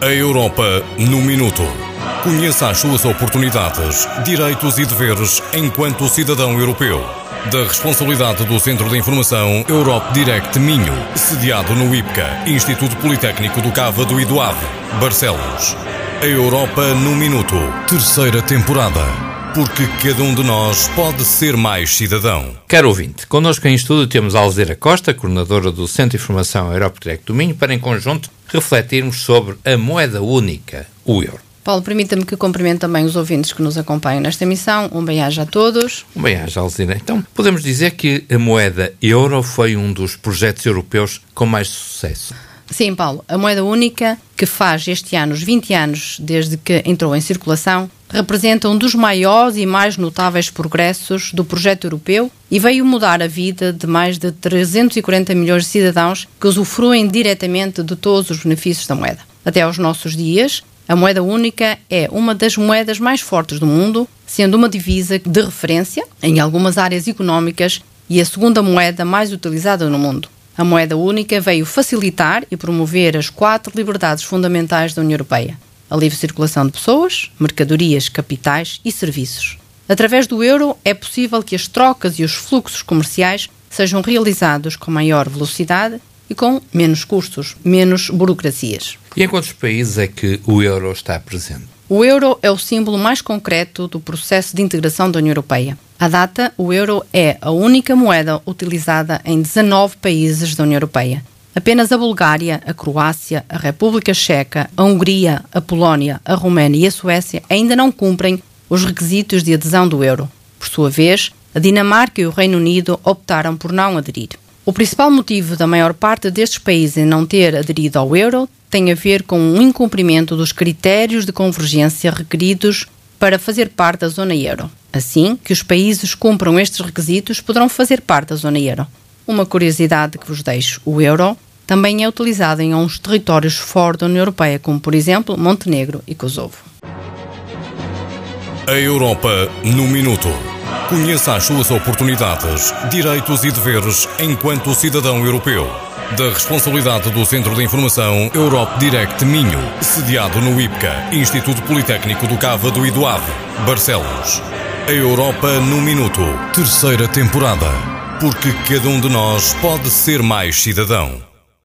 A Europa no Minuto. Conheça as suas oportunidades, direitos e deveres enquanto cidadão europeu. Da responsabilidade do Centro de Informação Europe Direct Minho, sediado no IPCA, Instituto Politécnico do Cávado e do Ave, Barcelos. A Europa no Minuto, terceira temporada porque cada um de nós pode ser mais cidadão. Caro ouvinte, connosco em estúdio temos Alzira Costa, coordenadora do Centro de Informação Europa Direct do Minho, para em conjunto refletirmos sobre a moeda única, o euro. Paulo, permita-me que cumprimente também os ouvintes que nos acompanham nesta emissão. Um bem-aja a todos. Um bem-aja, Alzira. Então, podemos dizer que a moeda euro foi um dos projetos europeus com mais sucesso. Sim, Paulo. A moeda única, que faz este ano os 20 anos desde que entrou em circulação, representa um dos maiores e mais notáveis progressos do projeto europeu e veio mudar a vida de mais de 340 milhões de cidadãos que usufruem diretamente de todos os benefícios da moeda. Até aos nossos dias, a moeda única é uma das moedas mais fortes do mundo, sendo uma divisa de referência em algumas áreas económicas e a segunda moeda mais utilizada no mundo. A moeda única veio facilitar e promover as quatro liberdades fundamentais da União Europeia: a livre circulação de pessoas, mercadorias, capitais e serviços. Através do euro é possível que as trocas e os fluxos comerciais sejam realizados com maior velocidade e com menos custos, menos burocracias. E em quantos países é que o euro está presente? O euro é o símbolo mais concreto do processo de integração da União Europeia. À data, o euro é a única moeda utilizada em 19 países da União Europeia. Apenas a Bulgária, a Croácia, a República Checa, a Hungria, a Polónia, a Roménia e a Suécia ainda não cumprem os requisitos de adesão do euro. Por sua vez, a Dinamarca e o Reino Unido optaram por não aderir. O principal motivo da maior parte destes países em não ter aderido ao euro tem a ver com o incumprimento dos critérios de convergência requeridos para fazer parte da zona euro. Assim que os países cumpram estes requisitos, poderão fazer parte da zona euro. Uma curiosidade que vos deixo: o euro também é utilizado em alguns territórios fora da União Europeia, como por exemplo Montenegro e Kosovo. A Europa no Minuto. Conheça as suas oportunidades, direitos e deveres enquanto cidadão europeu. Da responsabilidade do Centro de Informação Europe Direct Minho, sediado no IPCA, Instituto Politécnico do Cávado e do Ave, Barcelos. A Europa no Minuto, terceira temporada. Porque cada um de nós pode ser mais cidadão.